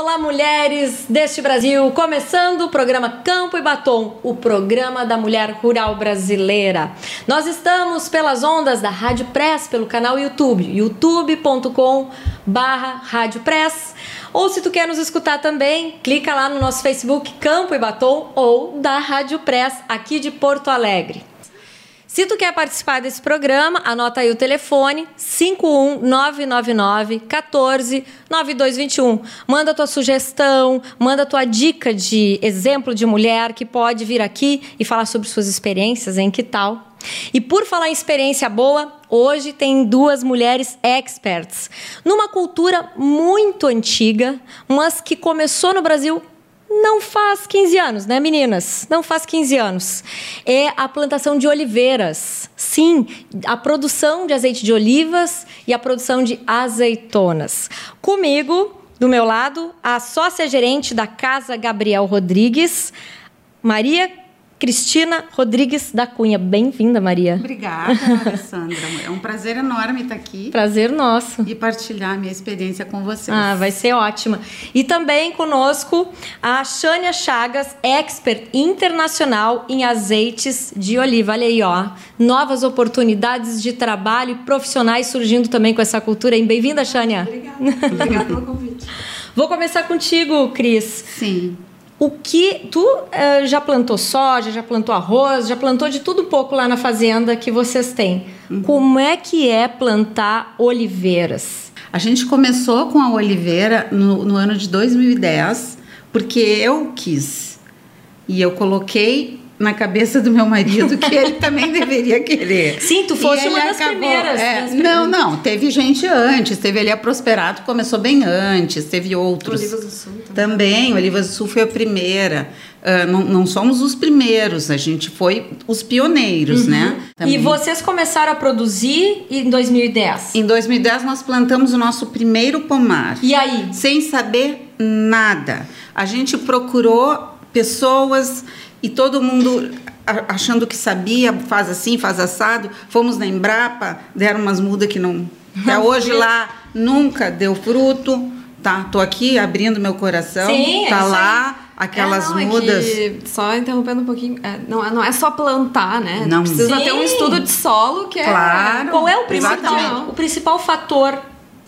Olá, mulheres deste Brasil! Começando o programa Campo e Batom, o programa da mulher rural brasileira. Nós estamos pelas ondas da Rádio Press, pelo canal YouTube, youtube.com barra Rádio Press. Ou se tu quer nos escutar também, clica lá no nosso Facebook Campo e Batom ou da Rádio Press aqui de Porto Alegre. Se tu quer participar desse programa, anota aí o telefone 51999 14 9221. Manda tua sugestão, manda tua dica de exemplo de mulher que pode vir aqui e falar sobre suas experiências, em que tal? E por falar em experiência boa, hoje tem duas mulheres experts numa cultura muito antiga, mas que começou no Brasil não faz 15 anos, né, meninas? Não faz 15 anos. É a plantação de oliveiras. Sim, a produção de azeite de olivas e a produção de azeitonas. Comigo, do meu lado, a sócia gerente da Casa Gabriel Rodrigues, Maria Cristina Rodrigues da Cunha. Bem-vinda, Maria. Obrigada, Alessandra. É um prazer enorme estar aqui. Prazer nosso. E partilhar minha experiência com vocês. Ah, vai ser ótima. E também conosco a Xânia Chagas, expert internacional em azeites de oliva. Olha aí, ó. Novas oportunidades de trabalho e profissionais surgindo também com essa cultura. Bem-vinda, Xânia. Obrigada. Obrigada pelo convite. Vou começar contigo, Cris. Sim. O que tu uh, já plantou soja, já plantou arroz, já plantou de tudo um pouco lá na fazenda que vocês têm. Uhum. Como é que é plantar oliveiras? A gente começou com a oliveira no, no ano de 2010 porque eu quis e eu coloquei na cabeça do meu marido que ele também deveria querer. Sim, tu fosse uma das acabou, primeiras, é, das Não, não, teve gente antes, teve ali a Prosperato, começou bem antes, teve outros. Olivas do Sul também. Também, Olivas do Sul foi a primeira. Uh, não, não, somos os primeiros, a gente foi os pioneiros, uhum. né? Também. E vocês começaram a produzir em 2010? Em 2010 nós plantamos o nosso primeiro pomar. E aí? Sem saber nada. A gente procurou pessoas e todo mundo achando que sabia, faz assim, faz assado. Fomos na Embrapa, deram umas mudas que não. Até hoje lá nunca deu fruto. Tá, tô aqui abrindo meu coração. Sim, tá é lá aquelas é, não, mudas. É só interrompendo um pouquinho, é, não, não é só plantar, né? Não. Precisa Sim. ter um estudo de solo que claro, é. Qual é o principal, exatamente. o principal fator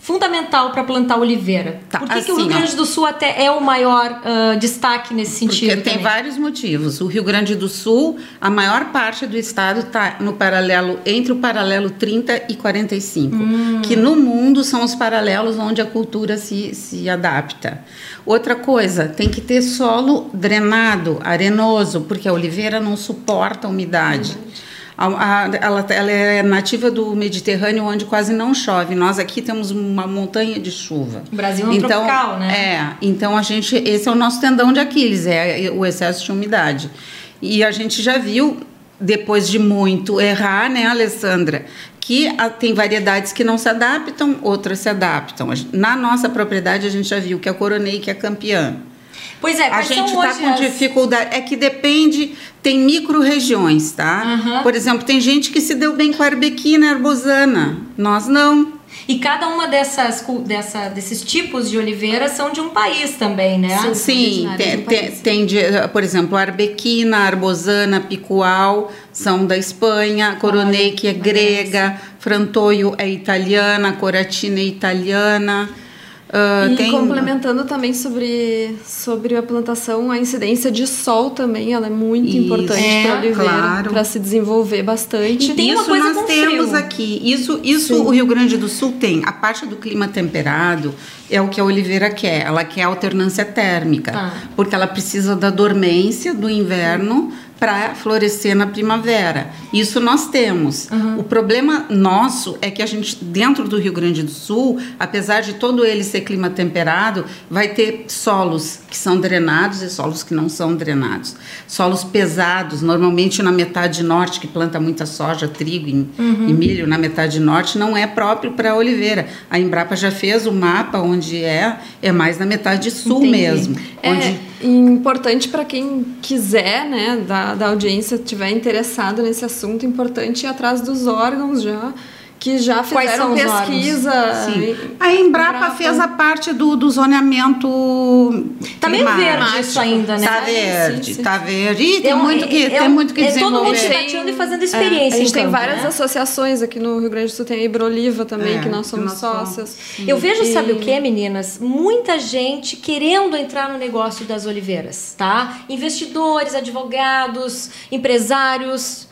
fundamental para plantar oliveira. Tá, Por que, assim, que o Rio Grande do Sul até é o maior uh, destaque nesse sentido? Porque tem também? vários motivos. O Rio Grande do Sul, a maior parte do estado está no paralelo entre o paralelo 30 e 45, Hum. que no mundo são os paralelos onde a cultura se, se adapta. Outra coisa, tem que ter solo drenado, arenoso, porque a oliveira não suporta a umidade. A- ela, ela é nativa do Mediterrâneo, onde quase não chove. Nós aqui temos uma montanha de chuva. O Brasil é um então, tropical, né? É, então a gente, esse é o nosso tendão de Aquiles, é o excesso de umidade. E a gente já viu, depois de muito errar, né, Alessandra, que a- tem variedades que não se adaptam, outras se adaptam. Na nossa propriedade, a gente já viu que a coronei que é campeã. Pois é, A gente está com as- dificuldade. É que depende, tem micro-regiões, tá? Aham. Por exemplo, tem gente que se deu bem com a arbequina, a arbosana. Nós não. E cada uma dessas, dessa, desses tipos de oliveira são de um país também, né? Sim. Sim, tem, do tem, tem de, por exemplo, a arbequina, a arbosana, picual são da Espanha, coronei que é grega, frantoio é italiana, coratina é italiana. Ah, E tem complementando também sobre, sobre a plantação, a incidência de sol também, ela é muito Isso. importante É, para a oliveira, claro. para se desenvolver bastante. E tem uma isso coisa nós temos frio. aqui. Isso, isso o Rio Grande do Sul tem. A parte do clima temperado é o que a oliveira quer. Ela quer alternância térmica, Ah. porque ela precisa da dormência do inverno para florescer na primavera. Isso nós temos. O problema nosso é que a gente, dentro do Rio Grande do Sul, apesar de todo ele ser clima temperado, vai ter solos que são drenados e solos que não são drenados. Solos pesados, normalmente na metade norte, que planta muita soja, trigo e, e milho na metade norte, não é próprio para a oliveira. A Embrapa já fez o mapa onde é, é mais na metade sul Entendi. mesmo. É Onde importante para quem quiser, né, da, da audiência, tiver interessado nesse assunto, importante ir atrás dos órgãos já que já fizeram pesquisa. Sim. e- A Embrapa, Embrapa. fez a parte do, do zoneamento. Tá meio verde isso ainda, né? Tá verde, sim. tá verde. Ih, tem É muito que, é tem um- muito que é todo mundo desenvolver. tateando e fazendo É, experiência. a gente em tem campo, várias né? associações aqui no Rio Grande do Sul, tem a Ibroliva também, É, que nós somos sócias. Eu vejo, E- sabe o que, meninas? Muita gente querendo entrar no negócio das oliveiras, tá? Investidores, advogados, empresários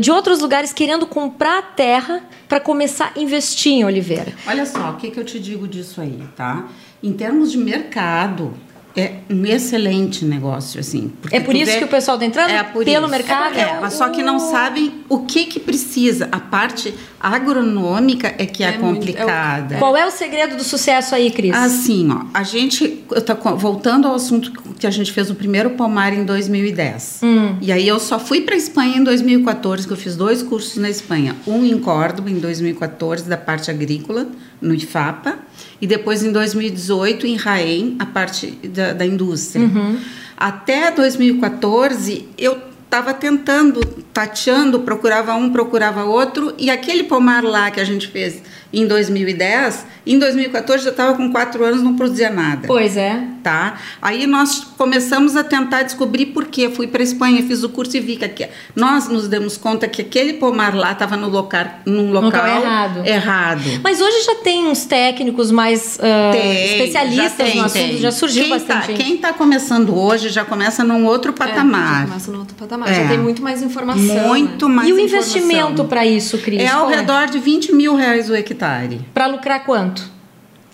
de outros lugares querendo comprar terra para começar a investir em oliveira. Olha só, o que, que eu te digo disso aí, tá? Em termos de mercado, é um excelente negócio, assim. É por isso vê- que o pessoal tá entrando? É por Pelo isso. mercado? É, mas só que não sabem o que que precisa. A parte agronômica é que é, É muito- é o- complicada. Qual é o segredo do sucesso aí, Cris? Assim, ó, a gente, co- voltando ao assunto que a gente fez o primeiro pomar em 2010. Hum. E aí eu só fui para Espanha em 2014, que eu fiz dois cursos na Espanha. Um em Córdoba, em 2014, da parte agrícola, no IFAPA. E depois em 2018, em Raém, a parte da, da indústria. Uhum. Até 2014, eu estava tentando, tateando, procurava um, procurava outro. E aquele pomar lá que a gente fez em 2010, em 2014 já estava com quatro anos, não produzia nada Pois é. tá? Aí nós começamos a tentar descobrir por quê. Fui para Espanha, fiz o curso e vi que aqui, nós nos demos conta que aquele pomar lá estava no local, num local, Local errado. errado. Mas hoje já tem uns técnicos mais ah, Tem, especialistas já tem, no assunto, tem. já surgiu quem bastante tá. Quem está começando hoje já começa num outro É, já patamar. começa no outro patamar. É. Já tem muito mais informação. muito né? mais e o investimento para isso, Cris? É ao qual redor de 20 mil reais o hectare. Para lucrar quanto?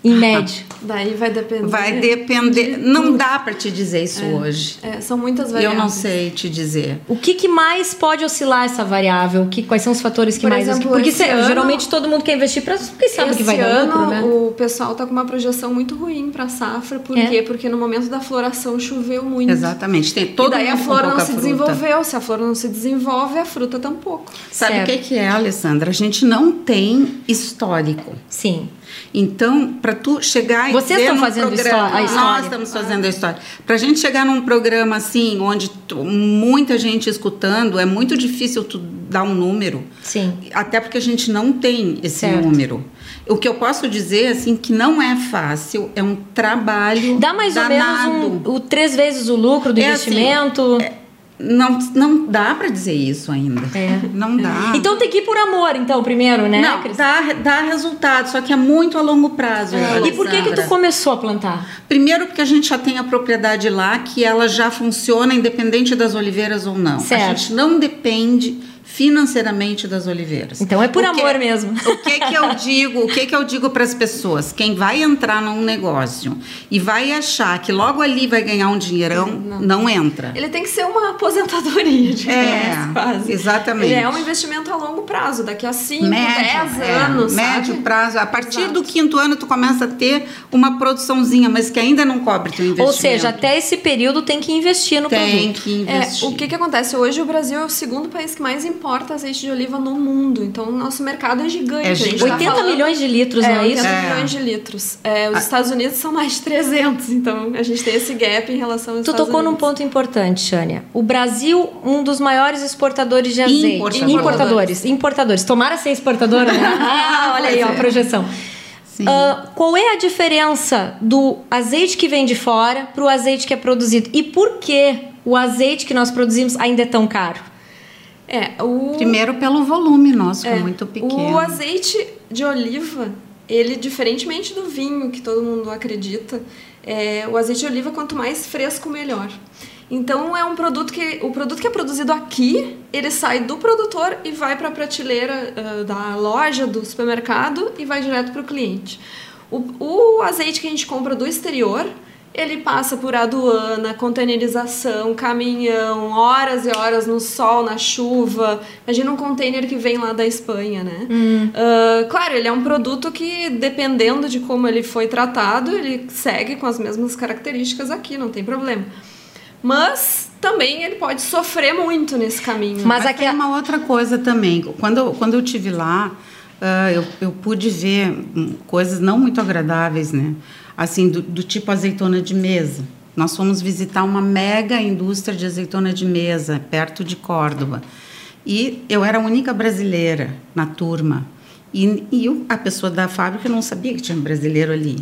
Em média. Daí vai depender. Vai depender. Não dá para te dizer isso hoje. É, são muitas Eu variáveis. não sei te dizer. O que, que mais pode oscilar essa variável? Que, quais são os fatores que Por mais exemplo, Porque esse cê- ano- geralmente todo mundo quer investir para porque sabe Esse que vai dar ano, lucro, né? o pessoal tá com uma projeção muito ruim para safra. Por É? quê? Porque no momento da floração choveu muito. Exatamente. Tem todo e daí a flor não se fruta. desenvolveu. Se a flor não se desenvolve, a fruta tampouco. Sabe o que, que é, Alessandra? A gente não tem histórico. Sim. Então, para tu chegar e Vocês estão fazendo programa, a história? Nós estamos fazendo a história. Para a gente chegar num programa assim, onde tu- muita gente escutando, é muito difícil tu dar um número. Sim. Até porque a gente não tem esse Certo. número. O que eu posso dizer, assim, que não é fácil, é um trabalho Dá mais danado. ou menos um, o três vezes o lucro do É assim, investimento. Não, não dá para dizer isso ainda. É. Não dá. Então tem que ir por amor, então, primeiro, né, Não, Cris? dá, dá resultado, só que é muito a longo prazo. E por que que tu começou a plantar? Primeiro porque a gente já tem a propriedade lá que ela já funciona independente das oliveiras ou não. Certo. A gente não depende financeiramente das oliveiras. Então é por O que- amor mesmo. O que que eu digo? O que que eu digo para as pessoas? Quem vai entrar num negócio e vai achar que logo ali vai ganhar um dinheirão, não, entra. Ele tem que ser uma aposentadoria, digamos, É, quase. exatamente. Ele é um investimento a longo prazo, daqui a 5, médio, 10 é, anos, médio sabe? prazo. A partir Exato. do quinto ano tu começa a ter uma produçãozinha, mas que ainda não cobre teu investimento. Ou seja, até esse período tem que investir no tem produto. que É, investir. o que, que acontece? Hoje o Brasil é o segundo país que mais importa azeite de oliva no mundo. Então o nosso mercado é gigante. É gente gigante. tá 80 falando- milhões de litros, é, não é isso? 80 É. milhões de litros. É, os Estados Unidos são mais de 300, então a gente tem esse gap em relação aos Tu Estados tocou num ponto importante, Shânia. O Brasil, um dos maiores exportadores de azeite. Importadores. Importadores. Importadores. Tomara ser exportadora, né? ah, olha aí, ó, a projeção. Sim. Ah, qual é a diferença do azeite que vem de fora para o azeite que é produzido? E por que o azeite que nós produzimos ainda é tão caro? É, o... Primeiro pelo volume nosso, que é É, muito pequeno. O azeite de oliva, ele, diferentemente do vinho, que todo mundo acredita, é, o azeite de oliva, quanto mais fresco, melhor. Então, é um produto que... O produto que é produzido aqui, ele sai do produtor e vai para a prateleira ah, da loja, do supermercado e vai direto para o cliente. O, o azeite que a gente compra do exterior, ele passa por aduana, containerização, caminhão, horas e horas no sol, na chuva. Imagina um container que vem lá da Espanha, né? Ah, claro, ele é um produto que, dependendo de como ele foi tratado, ele segue com as mesmas características aqui, não tem problema. Mas também ele pode sofrer muito nesse caminho. Mas Mas aqui é tem uma outra coisa também. Quando eu, quando eu tive lá, ah, eu, eu pude ver hum, coisas não muito agradáveis, né? Assim, do, do tipo azeitona de mesa. Nós fomos visitar uma mega indústria de azeitona de mesa, perto de Córdoba. E eu era a única brasileira na turma. E, e a pessoa da fábrica não sabia que tinha brasileiro ali.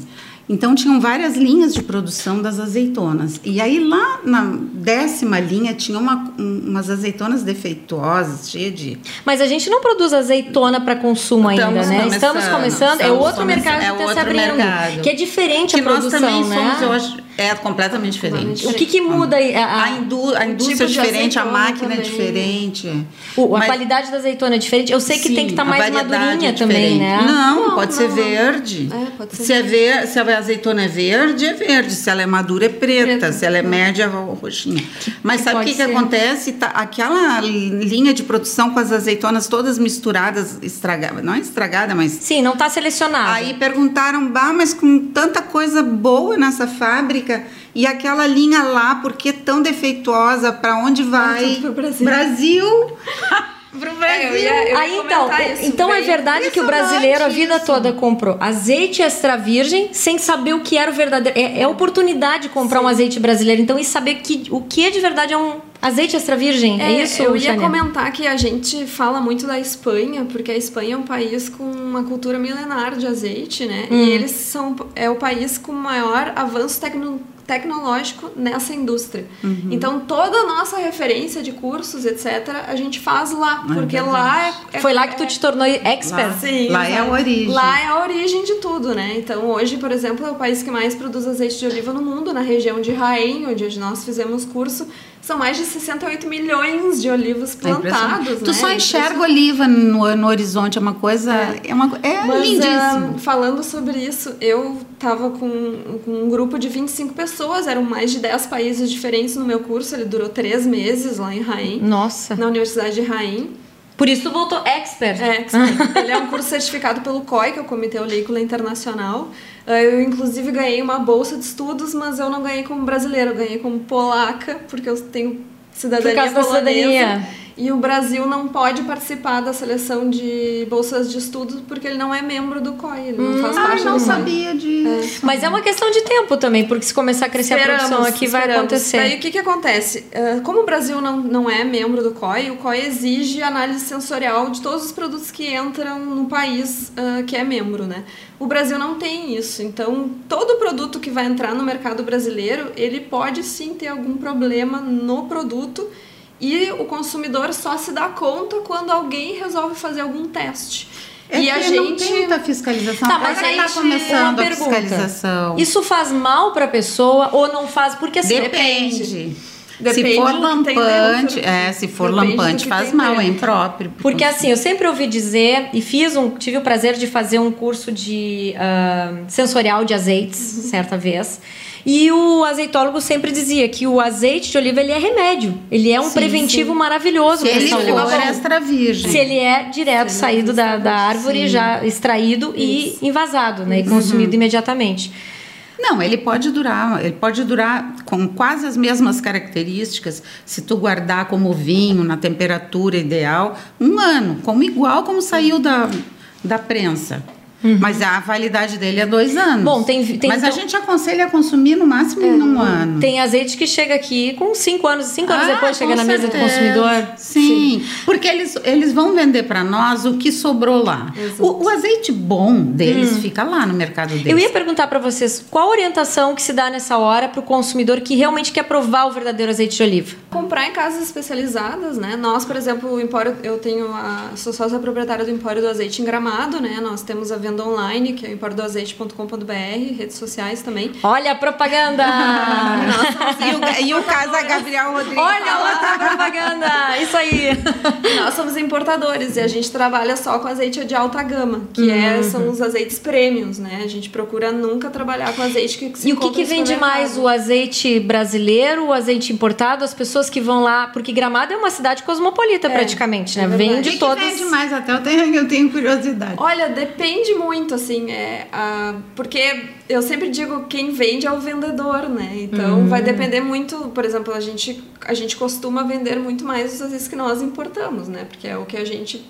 Então tinham várias linhas de produção das azeitonas. E aí lá na décima linha tinha uma, umas azeitonas defeituosas, cheias de. Mas a gente não produz azeitona para consumo ainda, né? Começando, estamos começando. é outro mercado que está se abrindo. Mercado. Que é diferente que a produção, nós também né? Somos, eu acho, é completamente diferente. O que, que muda aí? A, a, indú a indústria tipo é diferente, a máquina é também. é diferente. O, a qualidade da azeitona é diferente. Eu sei que sim, tem que estar tá mais madurinha é também, né? Não, não pode não, ser verde. É, pode ser se, é ver, se a azeitona é verde, é verde. Se ela é madura, é preta. preta. Se ela é média, é roxinha. Mas sabe o que, que acontece? Tá, aquela linha de produção com as azeitonas todas misturadas, estragadas. Não é estragada, mas. Sim, não está selecionada. Aí perguntaram, bah, mas com tanta coisa boa nessa fábrica e aquela linha lá, por que tão defeituosa? Para onde vai? Brasil. Brasil. pro Brasil. É, eu ia, eu Aí então, isso, então é verdade que o brasileiro a vida isso. toda comprou azeite extra virgem sem saber o que era o verdadeiro. É, é oportunidade de comprar Sim. um azeite brasileiro. Então, e saber que o que é de verdade é um azeite extra virgem. É, é isso, Eu ia comentar que a gente fala muito da Espanha, porque a Espanha é um país com uma cultura milenar de azeite, né? Hum. E eles são é o país com maior avanço tecnológico tecnológico nessa indústria. Uhum. Então, toda a nossa referência de cursos, etc., a gente faz lá, é porque lá é, é, Foi lá que tu te tornou expert? Lá, Sim, lá é a origem. Lá é a origem de tudo, né? Então, hoje, por exemplo, é o país que mais produz azeite de oliva no mundo, na região de Raém, onde nós fizemos curso são mais de 68 milhões de olivos é plantados. É tu né? só enxerga oliva no, no horizonte, é uma coisa. É, é, uma, é Mas, lindíssimo. Uh, falando sobre isso, eu estava com, com, um grupo de 25 pessoas, eram mais de 10 países diferentes no meu curso. Ele durou três meses lá em Rain. Nossa! Na Universidade de Rain. Por isso voltou expert. É, expert. Ele é um curso certificado pelo COI, que é o Comitê Olícola Internacional. Ah, eu, inclusive, ganhei uma bolsa de estudos, mas eu não ganhei como brasileira, eu ganhei como polaca, porque eu tenho cidadania Por causa polonesa. Da cidadania. E o Brasil não pode participar da seleção de bolsas de estudo porque ele não é membro do COI, ele não hum, faz parte não do sabia disso. É. Mas é uma questão de tempo também, porque se começar a crescer esperamos, a produção aqui esperamos. vai acontecer. Daí o que, que acontece? Ah, como o Brasil não, não é membro do COI, o COI exige análise sensorial de todos os produtos que entram no país uh, que é membro, né? O Brasil não tem isso. Então, todo produto que vai entrar no mercado brasileiro, ele pode sim ter algum problema no produto e o consumidor só se dá conta quando alguém resolve fazer algum teste. É e a gente não tem muita fiscalização. Tá, mas aí tá começando a fiscalização. Isso faz mal para a pessoa ou não faz? Porque assim, depende. depende. Depende se for lampante, é, se for Depende lampante faz mal, é impróprio. Porque assim, eu sempre ouvi dizer e fiz um, tive o prazer de fazer um curso de uh, sensorial de azeites uhum. certa vez. E o azeitólogo sempre dizia que o azeite de oliva ele é remédio. Ele é um sim, preventivo sim. maravilhoso. Se ele for extra virgem. Se ele é direto ele saído da, da árvore, sim. já extraído Isso. e envasado, né? E consumido uhum. imediatamente. Não, ele pode durar, ele pode durar com quase as mesmas características, se tu guardar como vinho na temperatura ideal, um ano, como igual como saiu da, da prensa. Uhum. Mas a validade dele é dois anos. Bom, tem, tem Mas então... a gente aconselha a consumir no máximo é. em um ano. Tem azeite que chega aqui com cinco anos, cinco anos ah, depois chega na certeza. mesa do consumidor. Sim, Sim, porque eles, eles vão vender para nós o que sobrou lá. O, o, azeite bom deles hum. fica lá no mercado deles. Eu ia perguntar para vocês qual orientação que se dá nessa hora para o consumidor que realmente quer provar o verdadeiro azeite de oliva. Comprar em casas especializadas, né? Nós, por exemplo, o Empório, eu tenho a sou sócia proprietária do Empório do Azeite em Gramado, né? Nós temos a venda venda online, que é empordoazeite.com.br, redes sociais também. Olha a propaganda! e o, e o Casa Gabriel Rodrigues. Olha a outra propaganda! Isso aí! Nós somos importadores e a gente trabalha só com azeite de alta gama, que é, uhum. é, são os azeites premiums, né? A gente procura nunca trabalhar com azeite que se E o que, que vende mais? O azeite brasileiro, o azeite importado? As pessoas que vão lá... Porque Gramado é uma cidade cosmopolita é, praticamente, né? É vende todas... vende mais até? Eu tenho, eu tenho curiosidade. Olha, depende muito, assim, é, a, porque eu sempre digo quem vende é o vendedor, né? Então vai depender muito, por exemplo, a gente, a gente costuma vender muito mais às vezes que nós importamos, né? Porque é o que a gente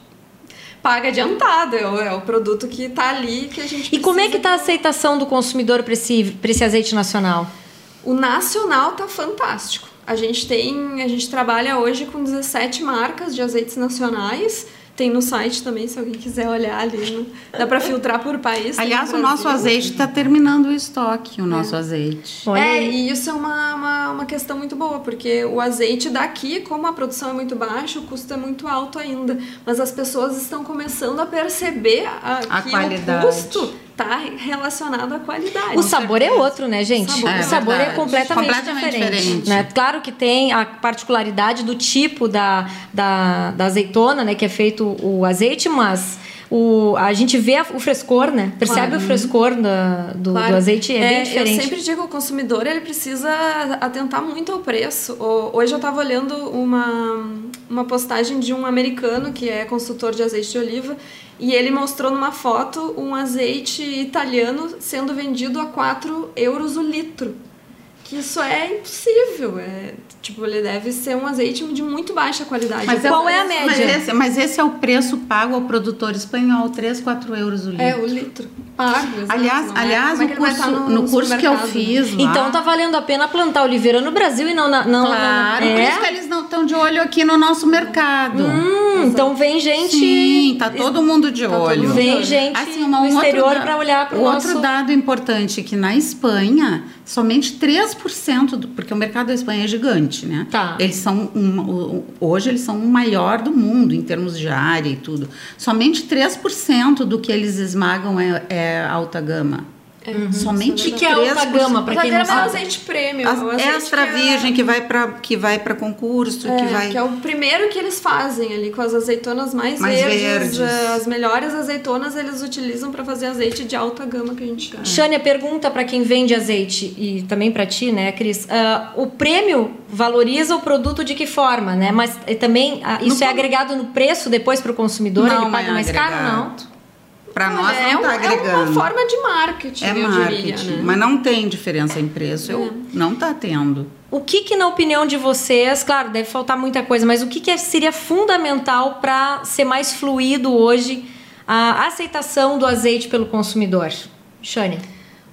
paga adiantado, é o, é o produto que está ali que a gente E como é que está a aceitação do consumidor para esse, esse azeite nacional? O nacional tá fantástico. A gente tem, a gente trabalha hoje com 17 marcas de azeites nacionais Tem no site também, se alguém quiser olhar ali. No... Dá para filtrar por país. Aliás, o nosso azeite está terminando o estoque, o nosso é. azeite. É, e isso é uma, uma, uma, questão muito boa, porque o azeite daqui, como a produção é muito baixa, o custo é muito alto ainda. Mas as pessoas estão começando a perceber a, a que qualidade. o custo está relacionado à qualidade. O sabor certeza. é outro, né, gente? Sabor. É, o sabor é completamente, completamente diferente. diferente. Né? Claro que tem a particularidade do tipo da, da, da azeitona, né, que é feito o azeite, mas o, a gente vê o frescor, né? Percebe claro. o frescor da, do, claro. do, azeite, é, é, bem diferente. Eu sempre digo, o consumidor ele precisa atentar muito ao preço. Hoje eu estava olhando uma, uma postagem de um americano que é consultor de azeite de oliva e ele mostrou numa foto um azeite italiano sendo vendido a 4 euros o litro. Que isso é impossível. É, Tipo, ele deve ser um azeite de muito baixa qualidade. Mas qual é, é a média? Mas esse, mas esse, é o preço pago ao produtor espanhol, 3, 4 euros o litro. É, o litro. Pago. Aliás, aliás é? no, curso, no, no curso que eu fiz. Lá, então tá valendo a pena plantar oliveira no Brasil e não na. Não, claro, é? por isso que eles não estão de olho aqui no nosso mercado. Hum, então vem gente. Sim, tá todo mundo de tá olho. Mundo vem gente assim, uma, um exterior para olhar para o nosso... Outro dado importante que na Espanha, somente 3% do. Porque o mercado da Espanha é gigante, né? Tá. Eles são um, hoje eles são o maior do mundo em termos de área e tudo. Somente 3% do que eles esmagam é, é alta gama. Uhum. Somente o que, que é alta gama para quem não sabe? é o azeite prêmio. A, extra que virgem é... que vai para que vai para concurso, é, que vai que é o primeiro que eles fazem ali com as azeitonas mais, mais verdes, verdes. as melhores azeitonas eles utilizam para fazer azeite de alta gama que a gente chama. Shânia pergunta para quem vende azeite e também para ti, né, Cris? Uh, o prêmio valoriza o produto de que forma, né? Mas também uh, isso no é agregado no preço depois para o consumidor, não ele paga é mais agregado. caro, não? Para nós não está é agregando. É uma forma de marketing, é marketing, diria, né? Mas não tem diferença em preço. Eu, é. não está tendo. O que, que, na opinião de vocês, claro, deve faltar muita coisa, mas o que, que seria fundamental para ser mais fluido hoje a aceitação do azeite pelo consumidor? Shane.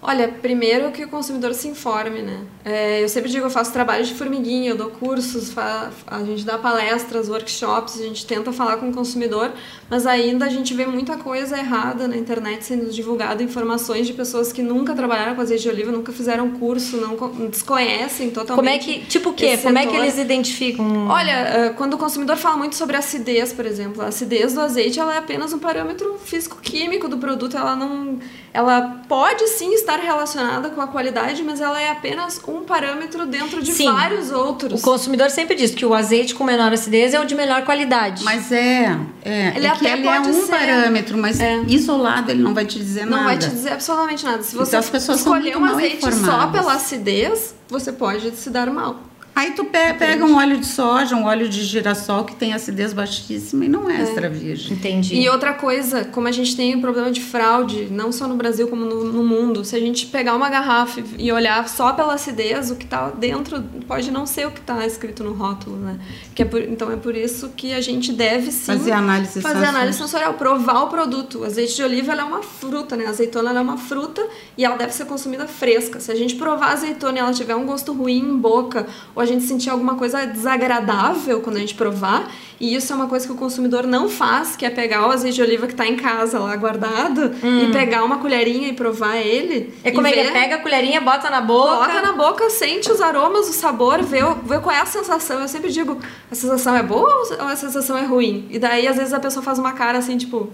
Olha, primeiro que o consumidor se informe, né? É, eu sempre digo, eu faço trabalho de formiguinha, eu dou cursos, a gente dá palestras, workshops, a gente tenta falar com o consumidor, mas ainda a gente vê muita coisa errada na internet sendo divulgada, informações de pessoas que nunca trabalharam com azeite de oliva, nunca fizeram curso, não desconhecem totalmente. Como é que, tipo o quê? Como setor. é que eles identificam? Olha, é, quando o consumidor fala muito sobre acidez, por exemplo, a acidez do azeite, ela é apenas um parâmetro físico-químico do produto, ela não ela pode sim estar relacionada com a qualidade, mas ela é apenas um parâmetro dentro de sim. vários outros. O consumidor sempre diz que o azeite com menor acidez é o de melhor qualidade. Mas é, é, ele é até ele é um ser. parâmetro, mas é. isolado ele não vai te dizer não nada. Não vai te dizer absolutamente nada. Se você então, as pessoas escolher um azeite só pela acidez, você pode se dar mal. Aí tu pega um óleo de soja, um óleo de girassol que tem acidez baixíssima e não é, é. extra virgem. Entendi. E outra coisa, como a gente tem um problema de fraude, não só no Brasil como no, no mundo, se a gente pegar uma garrafa e olhar só pela acidez, o que está dentro pode não ser o que está escrito no rótulo, né? Que é por, então é por isso que a gente deve sim fazer análise fazer sensorial. análise sensorial, provar o produto. O azeite de oliva é uma fruta, né? A azeitona é uma fruta e ela deve ser consumida fresca. Se a gente provar a azeitona e ela tiver um gosto ruim em boca, ou a gente sentir alguma coisa desagradável quando a gente provar. E isso é uma coisa que o consumidor não faz, que é pegar o azeite de oliva que está em casa lá guardado hum. e pegar uma colherinha e provar ele. É como ele pega a colherinha, bota na boca. Bota na boca, sente os aromas, o sabor, vê, vê qual é a sensação. Eu sempre digo, a sensação é boa ou a sensação é ruim? E daí, às vezes, a pessoa faz uma cara assim, tipo,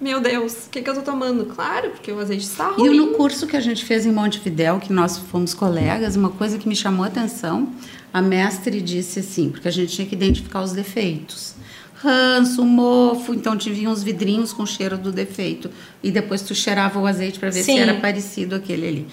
meu Deus, o que, que eu tô tomando? Claro, porque o azeite está ruim. E no curso que a gente fez em Montevidéu, que nós fomos colegas, uma coisa que me chamou a atenção a mestre disse assim, porque a gente tinha que identificar os defeitos. Ranço, mofo, então te vinham uns vidrinhos com cheiro do defeito. E depois tu cheirava o azeite para ver Sim. se era parecido aquele ali.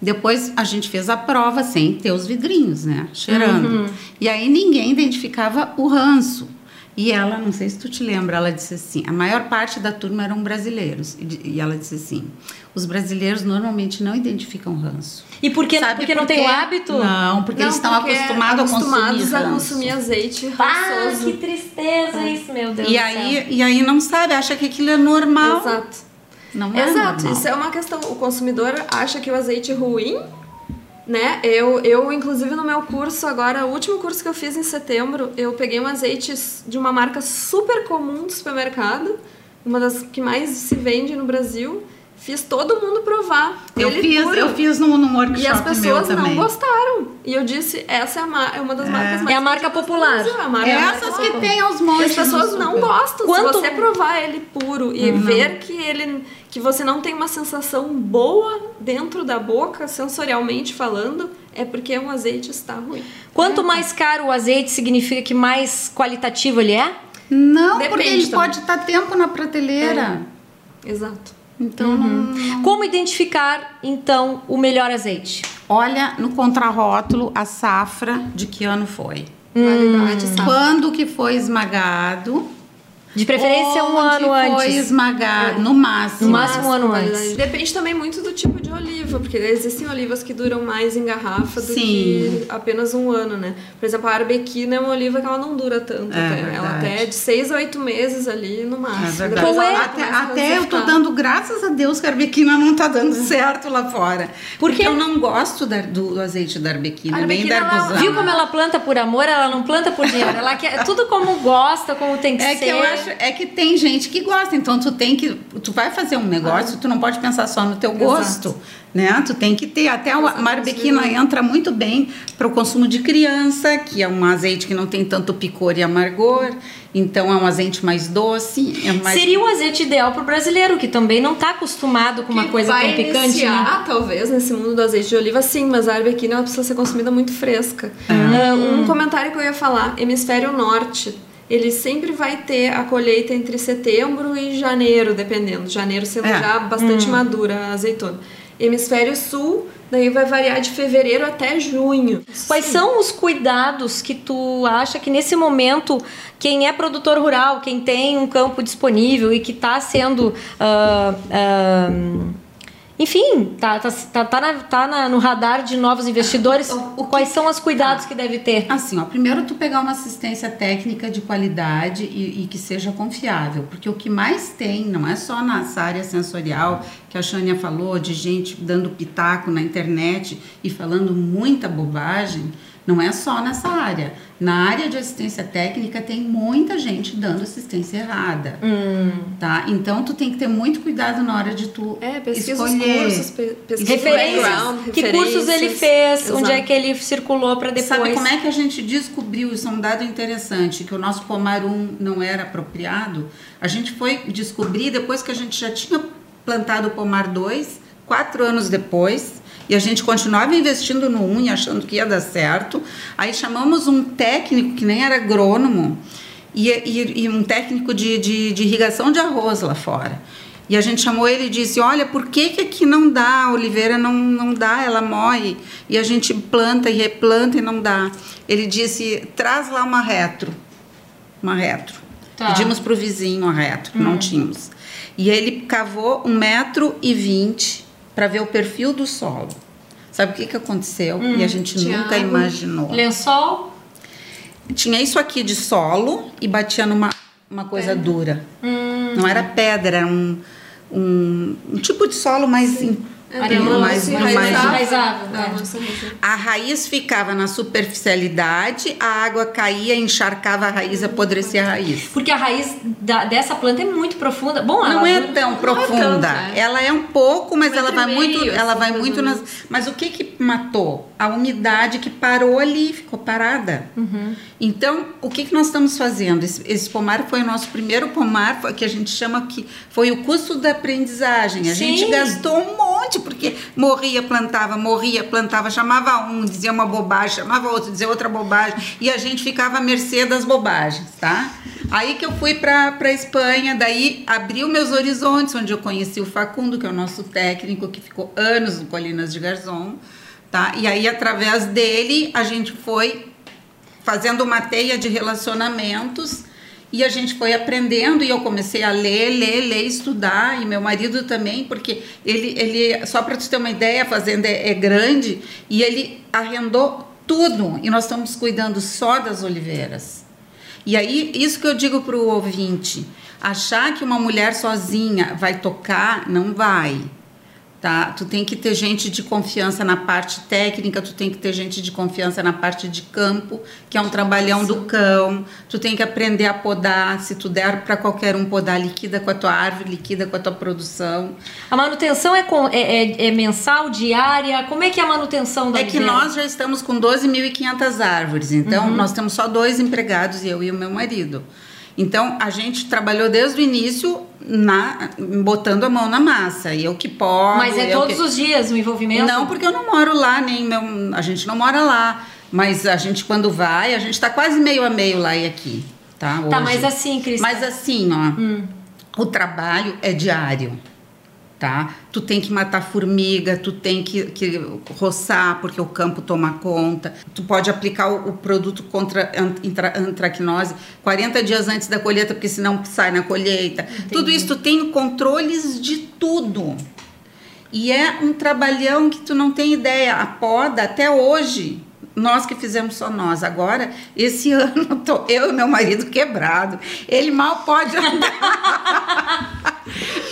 Depois a gente fez a prova sem ter os vidrinhos, né? Cheirando. Uhum. E aí ninguém identificava o ranço. E ela, não sei se tu te lembra, ela disse assim: a maior parte da turma eram brasileiros. E ela disse assim: os brasileiros normalmente não identificam ranço. E por que? Sabe porque, não tem o hábito? Não, porque não, eles estão acostumados, acostumados a consumir, a consumir azeite rançoso. Ah, que tristeza é. isso, meu Deus e aí, E aí não sabe, acha que aquilo é normal. Exato. Não é Exato, normal. isso é uma questão. O consumidor acha que o azeite ruim né? Eu, eu, inclusive, no meu curso agora, o último curso que eu fiz em setembro, eu peguei um azeite de uma marca super comum do supermercado, uma das que mais se vende no Brasil. Fiz todo mundo provar. Eu Ele fiz, puro. eu fiz num, num workshop E as pessoas meu não também. gostaram. E eu disse, essa é, a é uma das marcas mais É a marca popular. É a marca mais Essas que popular. tem aos E montes. as pessoas não gostam. Quanto- Se você provar ele puro e ver que ele que você não tem uma sensação boa dentro da boca, sensorialmente falando, é porque um azeite está ruim. Quanto mais caro o azeite, significa que mais qualitativo ele é? Não, Depende porque ele também. pode estar tempo na prateleira. Exato. Então, não, Como identificar, então, o melhor azeite? olha no contrarótulo a safra de que ano foi. Sabe? Quando que foi esmagado? De preferência, um ano foi antes. esmagado, no máximo. No máximo um ano antes. Depende também muito do tipo de oliva, porque existem olivas que duram mais em garrafa do Sim. que apenas um ano, né? Por exemplo, a arbequina é uma oliva que ela não dura tanto. É até. Ela até é de seis a oito meses ali no máximo. É verdade. Qual é? ela Até, até eu tô dando graças a Deus que a arbequina não tá dando certo lá fora. Por Porque quê? eu não gosto da- do, azeite da arbequina, arbequina, da ela- arbusana. Viu como ela planta por amor? Ela não planta por dinheiro. Ela quer tudo como gosta, como tem que É ser. que eu acho, é que tem gente que gosta, então tu tem que, tu vai fazer um negócio, tu não pode pensar só no teu gosto, né? Tu tem que ter até Exato. marbequina entra muito bem para o consumo de criança, que é um azeite que não tem tanto picor e amargor, então é um azeite mais doce, é mais Seria o azeite ideal pro brasileiro, que também não tá acostumado com uma Que coisa tão picante, né? iniciar, talvez, nesse mundo do azeite de oliva, sim, mas a arbequina ela precisa ser consumida muito fresca. Ah, um comentário que eu ia falar, hemisfério norte, ele sempre vai ter a colheita entre setembro e janeiro, dependendo. Janeiro sendo É. já bastante madura a azeitona. Hemisfério sul, daí vai variar de fevereiro até junho. Quais são os cuidados que tu acha que nesse momento quem é produtor rural, quem tem um campo disponível e que está sendo, ah, ah, enfim, tá, tá, tá, tá, na- tá na- no radar de novos investidores, O- o quais que- são os cuidados que deve ter? Assim, ó, primeiro tu pegar uma assistência técnica de qualidade e, e que seja confiável, porque o que mais tem, não é só nessa área sensorial que a Xânia falou, de gente dando pitaco na internet e falando muita bobagem, não é só nessa área. Na área de assistência técnica tem muita gente dando assistência errada, tá? Então tu tem que ter muito cuidado na hora de tu É, escolher. os cursos, pe- Referências. Que cursos ele fez? Onde é Exato. que ele circulou para depois? Sabe como é que a gente descobriu, isso é um dado interessante, que o nosso pomar 1 não era apropriado? A gente foi descobrir depois que a gente já tinha plantado o pomar 2, quatro anos depois, e a gente continuava investindo no 1 e achando que ia dar certo. Aí chamamos um técnico que nem era agrônomo, e, e- e um técnico de, de, de irrigação de arroz lá fora. E a gente chamou ele e disse: Olha, por que, que aqui não dá? A oliveira não, não dá, ela morre. E a gente planta e replanta e não dá. Ele disse: Traz lá uma retro. Uma retro. Tá. Pedimos para o vizinho a retro, não tínhamos. E ele cavou um metro e vinte para ver o perfil do solo. Sabe o que, que aconteceu? e a gente nunca água. imaginou. Lençol? Tinha isso aqui de solo e batia numa uma coisa dura. Não era pedra, era um, um, um tipo de solo mais, É, mais, enraizável, É, não. A raiz ficava na superficialidade, a água caía, encharcava a raiz, apodrecia a raiz. Porque a raiz da- dessa planta é muito profunda. Bom, Não ela é tão profunda. tanto, né? Ela é um pouco, mas Um ela vai e muito, meio, ela assim, vai muito ou nas. Mas o que que matou? A umidade que parou ali, ficou parada. Uhum. Então, o que que nós estamos fazendo? Esse, esse pomar foi o nosso primeiro pomar, que a gente chama que foi o custo da aprendizagem. A Sim. gente gastou um monte porque morria, plantava, morria, plantava, chamava um, dizia uma bobagem, chamava outro, dizia outra bobagem, e a gente ficava à mercê das bobagens, tá? Aí que eu fui para a Espanha, daí abriu meus horizontes, onde eu conheci o Facundo, que é o nosso técnico, que ficou anos no Colinas de Garzon, tá? E aí, através dele, a gente foi fazendo uma teia de relacionamentos e a gente foi aprendendo e eu comecei a ler, ler, ler, estudar e meu marido também, porque ele, ele só para tu ter uma ideia, a fazenda é, é grande e ele arrendou tudo e nós estamos cuidando só das oliveiras. E aí, isso que eu digo para o ouvinte, achar que uma mulher sozinha vai tocar, não vai. Tá? Tu tem que ter gente de confiança na parte técnica, tu tem que ter gente de confiança na parte de campo, que é um trabalhão do cão. Tu tem que aprender a podar, se tu der para qualquer um podar, liquida com a tua árvore, liquida com a tua produção. A manutenção é, com, é, é, é mensal, diária? Como é que é a manutenção da É que nós já estamos com 12.500 árvores, então uhum. nós temos só dois empregados, eu e o meu marido. Então a gente trabalhou desde o início na, botando a mão na massa. E eu que posso. Mas é todos que... os dias o envolvimento? Não, porque eu não moro lá, nem meu, a gente não mora lá. Mas a gente, quando vai, a gente está quase meio a meio lá e aqui. Tá, tá mas assim, Cris. Mas assim, ó. Hum. O trabalho é diário tá? Tu tem que matar formiga, tu tem que, que roçar porque o campo toma conta. Tu pode aplicar o, o produto contra antracnose 40 dias antes da colheita, porque senão sai na colheita. Entendi. Tudo isso tu tem controles de tudo. E é um trabalhão que tu não tem ideia. A poda até hoje nós que fizemos só nós. Agora, esse ano, tô eu e meu marido quebrado. Ele mal pode andar.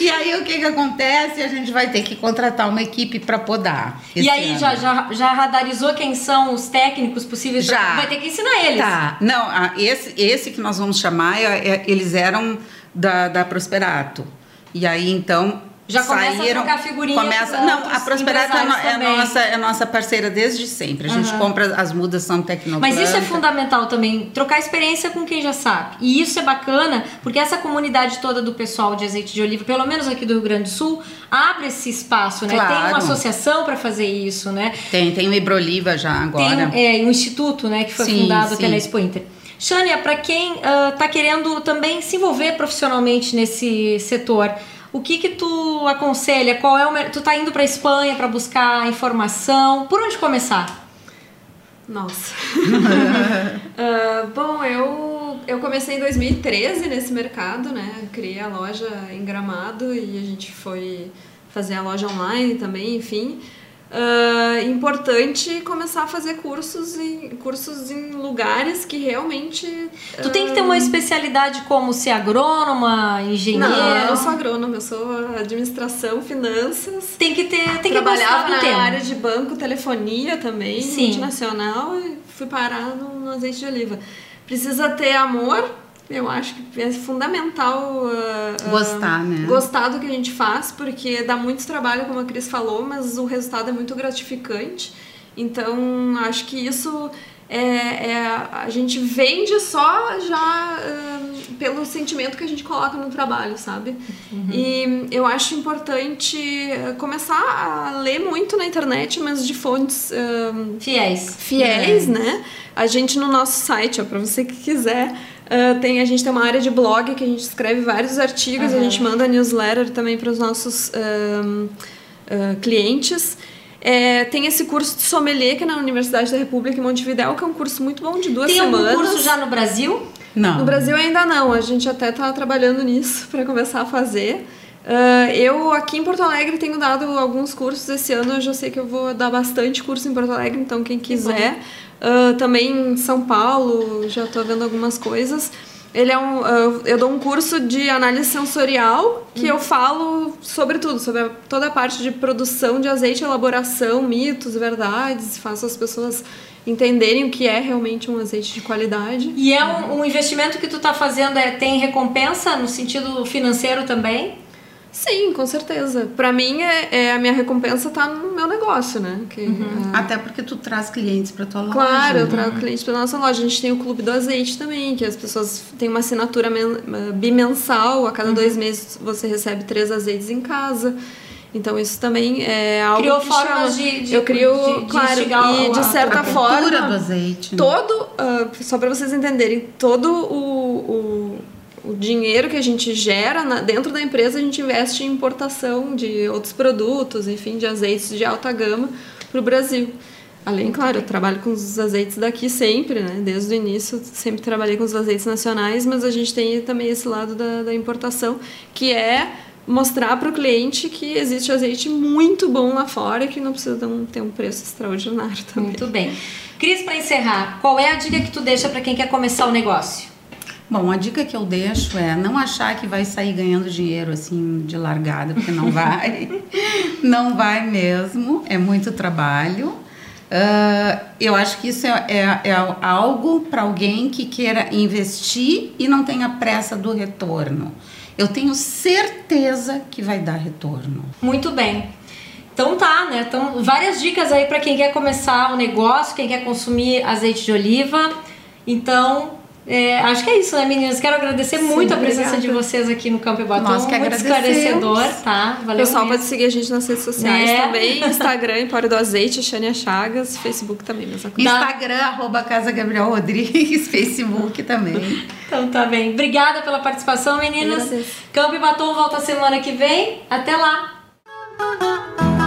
E aí o que que acontece? A gente vai ter que contratar uma equipe para podar. E aí já, já, já radarizou quem são os técnicos possíveis? Já. Pra... Vai ter que ensinar eles. Tá. Não, esse, esse que nós vamos chamar, é, é, eles eram da, da Prosperato. E aí então já começa saíram, a trocar figurinha começa, Não, a Prosperato é, é, nossa, é nossa parceira desde sempre. A gente uhum. compra as mudas são tecnológicas. Mas isso é fundamental também, trocar experiência com quem já sabe. E isso é bacana, porque essa comunidade toda do pessoal de azeite de oliva, pelo menos aqui do Rio Grande do Sul, abre esse espaço, né? Claro. Tem uma associação para fazer isso, né? Tem, tem o Ibroliva já agora. Tem é, um instituto, né, que foi sim, fundado sim. na Expo Inter. Shania, para quem está uh, querendo também se envolver profissionalmente nesse setor, o que que tu aconselha? Qual é o tu tá indo para Espanha para buscar informação? Por onde começar? Nossa. uh, bom, eu eu comecei em 2013 nesse mercado, né? Criei a loja em Gramado e a gente foi fazer a loja online também, enfim uh, importante começar a fazer cursos em, cursos em lugares que realmente. Uh, tu tem que ter uma especialidade como ser agrônoma, engenheiro? Não, eu não sou agrônoma, eu sou administração, finanças. Tem que ter. Tem Trabalhava que na tema. área de banco, telefonia também, Sim. multinacional, e fui parar no, no azeite de oliva. Precisa ter amor eu acho que é fundamental uh, gostar, uh, né? Gostar do que a gente faz, porque dá muito trabalho, como a Cris falou, mas o resultado é muito gratificante. Então, acho que isso é, é a gente vende só já uh, pelo sentimento que a gente coloca no trabalho, sabe? Uhum. E eu acho importante começar a ler muito na internet, mas de fontes fiéis. Fiéis, é. né? A gente no nosso site, para você que quiser Uh, tem, a gente tem uma área de blog que a gente escreve vários artigos, uhum. a gente manda newsletter também para os nossos uh, uh, clientes. É, tem esse curso de sommelier que é na Universidade da República em Montevidéu, que é um curso muito bom de duas tem semanas. Tem algum curso já no Brasil? Não. No Brasil ainda não, a gente até está trabalhando nisso para começar a fazer. Uh, eu aqui em Porto Alegre tenho dado alguns cursos esse ano, eu já sei que eu vou dar bastante curso em Porto Alegre, então quem quiser Uh, também em São Paulo, já estou vendo algumas coisas. Ele é um, uh, eu dou um curso de análise sensorial que uhum. eu falo sobre tudo, sobre a, toda a parte de produção de azeite, elaboração, mitos, verdades, faço as pessoas entenderem o que é realmente um azeite de qualidade. E é um, um investimento que tu está fazendo, é, tem recompensa no sentido financeiro também? Sim, com certeza. Para mim, é, é, a minha recompensa tá no meu negócio, né? Que, uhum. é... Até porque tu traz clientes para tua loja. Claro, eu trago clientes para nossa loja. A gente tem o Clube do Azeite também, que as pessoas têm uma assinatura bimensal. A cada uhum. dois meses você recebe três azeites em casa. Então isso também é algo Criou que formas chama. de, de, eu crio, de, de claro, e de certa a forma do azeite. Né? Todo, uh, só para vocês entenderem, todo o, o o dinheiro que a gente gera na, dentro da empresa a gente investe em importação de outros produtos, enfim, de azeites de alta gama para o Brasil. Além, claro, eu trabalho com os azeites daqui sempre, né? Desde o início sempre trabalhei com os azeites nacionais, mas a gente tem também esse lado da, da importação, que é mostrar para o cliente que existe azeite muito bom lá fora e que não precisa ter um preço extraordinário também. Muito bem. Cris, para encerrar, qual é a dica que tu deixa para quem quer começar o negócio? Bom, a dica que eu deixo é não achar que vai sair ganhando dinheiro assim de largada, porque não vai. não vai mesmo, é muito trabalho. Uh, eu acho que isso é, é, é algo para alguém que queira investir e não tenha pressa do retorno. Eu tenho certeza que vai dar retorno. Muito bem. Então tá, né? Então, várias dicas aí para quem quer começar o negócio, quem quer consumir azeite de oliva. Então, é, acho que é isso, né, meninas? Quero agradecer Sim, muito a presença obrigada. de vocês aqui no Campo e Batom. Nós que muito esclarecedor, tá? Valeu. O pessoal mesmo. pode seguir a gente nas redes sociais é. também: Instagram, Empório do Azeite, Xânia Chagas, Facebook também, mesma coisa. Instagram, arroba Casa Gabriel Rodrigues, Facebook também. Então tá bem. Obrigada pela participação, meninas. Campo e Batom volta semana que vem. Até lá!